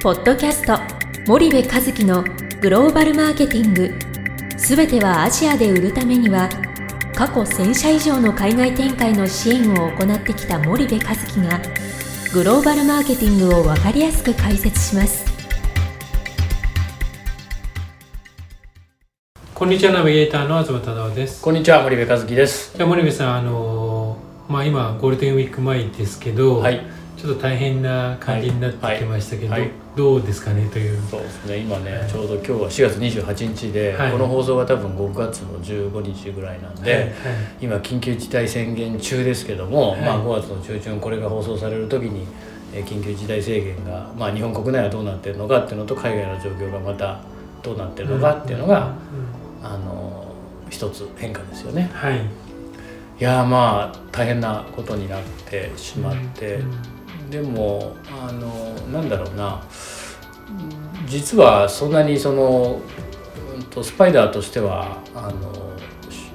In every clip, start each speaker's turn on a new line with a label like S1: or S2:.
S1: ポッドキャスト森部和樹のグローバルマーケティング。すべてはアジアで売るためには過去1000社以上の海外展開の支援を行ってきた森部和樹がグローバルマーケティングを分かりやすく解説します。
S2: こんにちはナビゲーターの東忠夫です。
S3: こんにちは森部和樹です。
S2: じゃあ森部さんあのまあ今ゴールデンウィーク前ですけど、
S3: はい
S2: ちょっと大変な感じになってきましたけど、
S3: はいはい。
S2: どうですかねという。
S3: そうですね。今ね、
S2: はい。
S3: ちょうど今日は4月28日で、
S2: はい。
S3: この放送が多分5月の15日ぐらいなんで、今緊急事態宣言中ですけども、
S2: はい。
S3: まあ、5月の中旬これが放送される時に、えー緊急事態宣言が、まあ、日本国内はどうなってるのかっていうのと海外の状況がまたどうなってるのかっていうのが、あの一つ変化ですよね。
S2: はい。
S3: いやーまあ大変なことになってしまって、
S2: うん
S3: でもあのなんだろうな。実はそんなにその、うん、とスパイダーとしてはあのし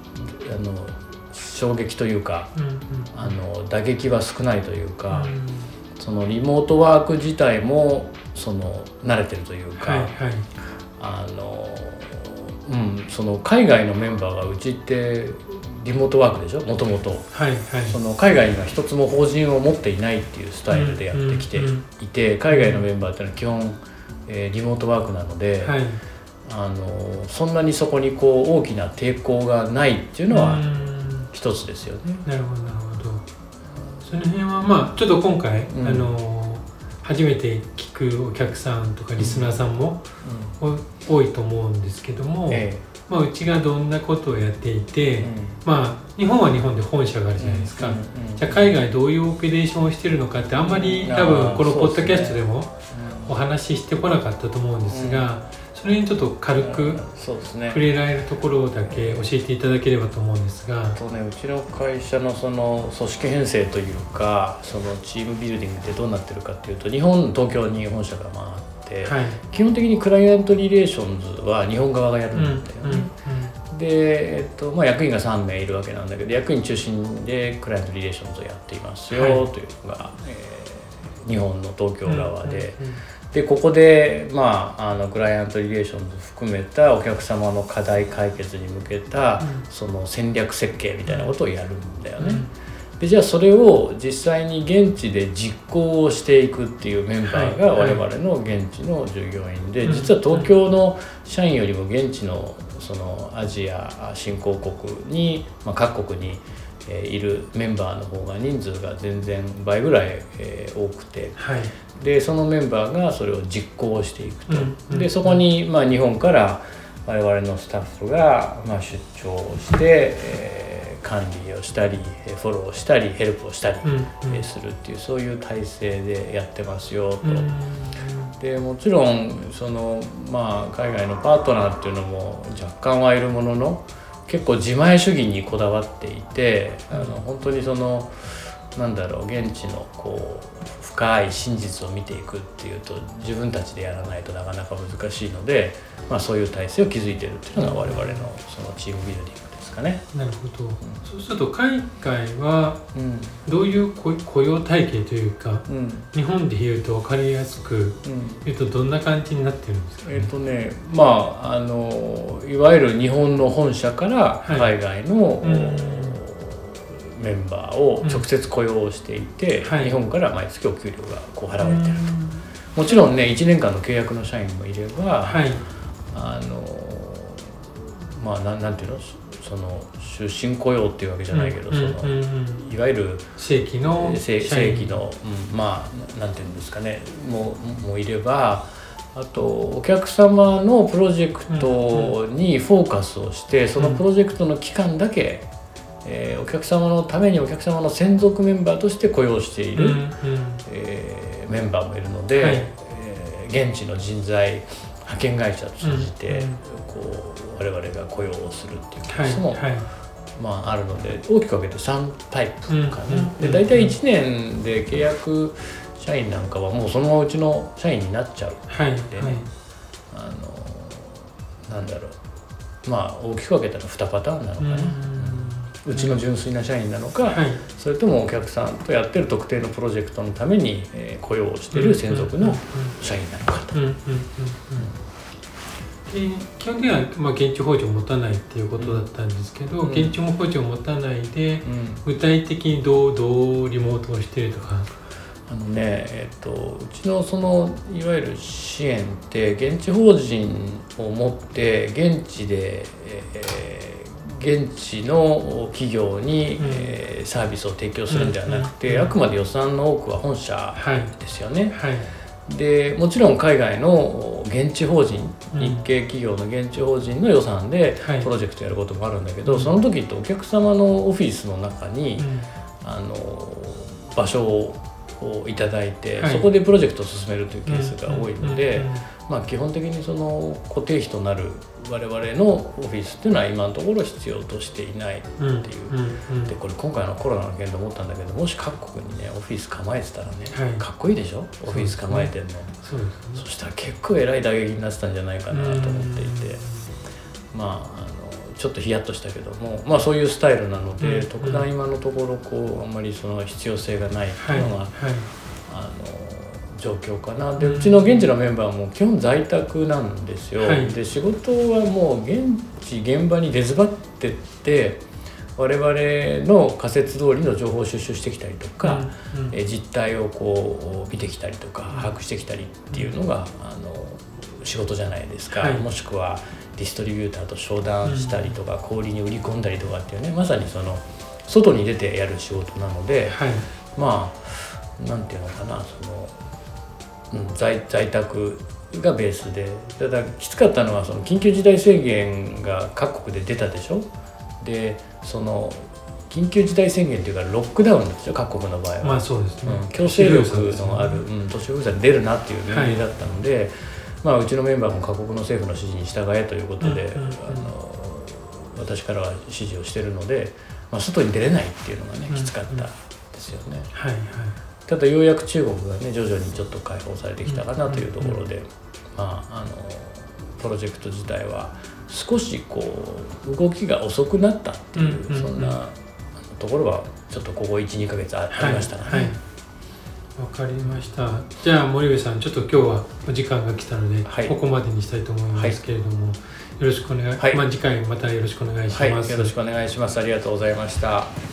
S3: あの衝撃というか
S2: うんうん。
S3: あの打撃は少ないというか、
S2: うん。
S3: そのリモートワーク自体もその慣れてるというか、
S2: はいはい。
S3: あのうん、その海外のメンバーがうちってリモートワークでしょ？もともと。
S2: はいはい。
S3: その海外には一つも法人を持っていないっていうスタイルでやってきていて海外のメンバーっていうのは基本、えーリモートワークなので、
S2: はい。
S3: あのそんなにそこにこう大きな抵抗がないっていうのは
S2: うん。
S3: 一つですよね。
S2: なるほどなるほど。その辺はまあちょっと今回、
S3: うん。
S2: あの初めて聞くお客さんとかリスナーさんも、お多いと思うんですけども、
S3: え
S2: まあ、うちがどんなことをやっていて、
S3: え
S2: まあ日本は日本で本社があるじゃないですか、
S3: うんうん
S2: じゃあ海外どういうオペレーションをしてるのかってあんまり
S3: うん。
S2: 多分このポッドキャスト
S3: で
S2: でもお話ししてこなかったと思うんですが、それにちょっと軽く
S3: そうですね。
S2: 触れられるところだけ教えていただければと思うんですが。
S3: あ。とねうちの会社のその組織編成というかそのチームビルディングってどうなってるかっていうと日本東京に本社がまああって、
S2: はい。
S3: 基本的にクライアントリレーションズは日本側がやる
S2: うんうん
S3: んだよね。で、えっとまあ、役員が3名いるわけなんだけど役員中心でクライアントリレーションズをやっていますよ
S2: はい。
S3: というのが、えー日本の東京側で、
S2: うんうんうん
S3: でここで、まあ、あのクライアントリレーションズ含めたお客様の課題解決に向けた、
S2: うん。
S3: その戦略設計みたいなことをやるんだよね。
S2: うん。
S3: でじゃあそれを実際に現地で実行をしていくっていうメンバーが
S2: はい。
S3: 我々の現地の従業員で、
S2: うん。
S3: 実は東京の社員よりも現地のそのアジア新興国に、まあ、各国に、えーいるメンバーの方が人数が全然倍ぐらい、えー多くて。
S2: はい。
S3: でそのメンバーがそれを実行していくと。
S2: うんうん
S3: でそこに、まあ、日本から我々のスタッフが、まあ、出張をして、えー管理をしたりえーフォローをしたりヘルプをしたり、
S2: うんうん。
S3: えーするっていうそういう体制でやってますよと。
S2: うん。
S3: でもちろんその、まあ、海外のパートナーっていうのも若干はいるものの結構自前主義にこだわっていて、あの本当にそのなんだろう現地のこう深い真実を見ていくっていうと自分たちでやらないとなかなか難しいので、まあ、そういう体制を築いてるっていうのが我々のそのチームビルディング。ですかね。
S2: なるほど、そうすると海外は
S3: うん。
S2: どういう雇雇用体系というか
S3: うん。
S2: 日本で言うと分かりやすく
S3: うん。
S2: 言うとどんな感じになってるんですかね、
S3: えっ、とねまああのいわゆる日本の本社から
S2: はい。
S3: 海外の、
S2: うん。
S3: メンバーを直接雇用していて、
S2: はい。
S3: 日本から毎月お給料がこう払われてると、もちろんね1年間の契約の社員もいれば、
S2: はい。
S3: あのまあなんなんていうの？その終身雇用っていうわけじゃないけど、そのいわゆる
S2: 正規の
S3: 正規の、うんまあななんていうんですかね。もうもういればあとお客様のプロジェクトにフォーカスをして、そのプロジェクトの期間だけ、えーお客様のためにお客様の専属メンバーとして雇用している、えーメンバーもいるので、
S2: はい。
S3: えー現地の人材派遣会社を通じて、こう我々が雇用をするっていうケ
S2: はい
S3: ースも、
S2: はい
S3: まあ、あるので大きく分けて3タイプかな、で大体1年で契約社員なんかはもうそのままうちの社員になっちゃう。
S2: はいはい。
S3: でねあのなんだろう。まあ大きく分けたら2パターンなのかな、
S2: う
S3: ちの純粋な社員なのか、
S2: はい。
S3: それともお客さんとやってる特定のプロジェクトのために、えー雇用をしている専属の社員なのかと。
S2: 基本的には、まあ、現地法人を持たないっていうことだったんですけど、
S3: うん。
S2: 現地法人を持たないで
S3: うん。
S2: 具体的にどうどうリモートをしてるとか。
S3: あのね、えっと、うちのそのいわゆる支援って現地法人を持って現地で、えー現地の企業に、
S2: うん。
S3: えーサービスを提供するんではなくて、
S2: うん。うん。
S3: あくまで予算の多くは本社
S2: はい。
S3: ですよね。
S2: はい
S3: でもちろん海外の現地法人、
S2: うん
S3: 日系企業の現地法人の予算で
S2: はい。
S3: プロジェクトやることもあるんだけど、
S2: うん。
S3: その時ってお客様のオフィスの中に、
S2: うん。
S3: あの場所をいただいて、
S2: はい。
S3: そこでプロジェクトを進めるというケースが多いので、
S2: うんうん
S3: まあ、基本的にその固定費となる我々のオフィスっていうのは今のところ必要としていないっていう。
S2: うんうん
S3: でこれ今回のコロナの件で思ったんだけどもし各国にねオフィス構えてたらね、
S2: はい。
S3: かっこいいでしょ？オフィス構えてんの。
S2: そうですね。
S3: そしたら結構えらい打撃になってたんじゃないかなと思っていて。まああのちょっとヒヤッとしたけどもまあそういうスタイルなので、
S2: うん
S3: 特段今のところこうあんまりその必要性がないって
S2: はいいう
S3: のが、
S2: はい
S3: あの状況かな。で
S2: う
S3: ちの現地のメンバーも基本在宅なんですよ、
S2: はい。
S3: で仕事はもう現地現場に出ずばってって我々の仮説通りの情報を収集してきたりとか、
S2: うんうん。
S3: え実態をこう見てきたりとか
S2: うん
S3: 把握してきたりっていうのがあの仕事じゃないですか、
S2: はい。
S3: もしくはディストリビューターと商談したりとか、小売りに売り込んだりとかっていうねまさにその外に出てやる仕事なので、
S2: はい。
S3: まあなんていうのかなその、うん、在在宅がベースで。ただきつかったのはその緊急事態宣言が各国で出たでしょ？でその緊急事態宣言っていうかロックダウンですよ各国の場合は、
S2: まあそうですね。
S3: うん、強制力のある、うん、都市封鎖に出るなっていう命令だったので、まあ、うちのメンバーも各国の政府の指示に従えということで、
S2: うんうんうん。
S3: あの私からは指示をしてるので、まあ、外に出れないっていうのがね
S2: うん。
S3: きつかったですよね。
S2: はいはい
S3: ただようやく中国がね徐々にちょっと解放されてきたかなというところで、まああのプロジェクト自体は少しこう動きが遅くなったっていう、そんなところはちょっとここ12か月あありましたかね。
S2: はい。はいわかりました。じゃあ森部さんちょっと今日はお時間が来たので、
S3: はい。
S2: ここまでにしたいと思いますけれども、よろしくお願い、
S3: はい。
S2: まあ次回またよろしくお願いし
S3: はい、
S2: ます、
S3: よろしくお願いします。ありがとうございました。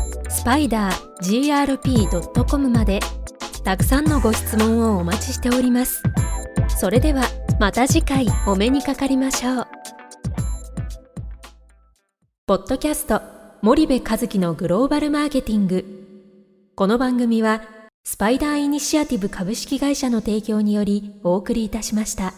S1: スパイダー grp.com までたくさんのご質問をお待ちしております。それではまた次回お目にかかりましょう。ポッドキャスト森部和樹のグローバルマーケティング。この番組はスパイダーイニシアティブ株式会社の提供によりお送りいたしました。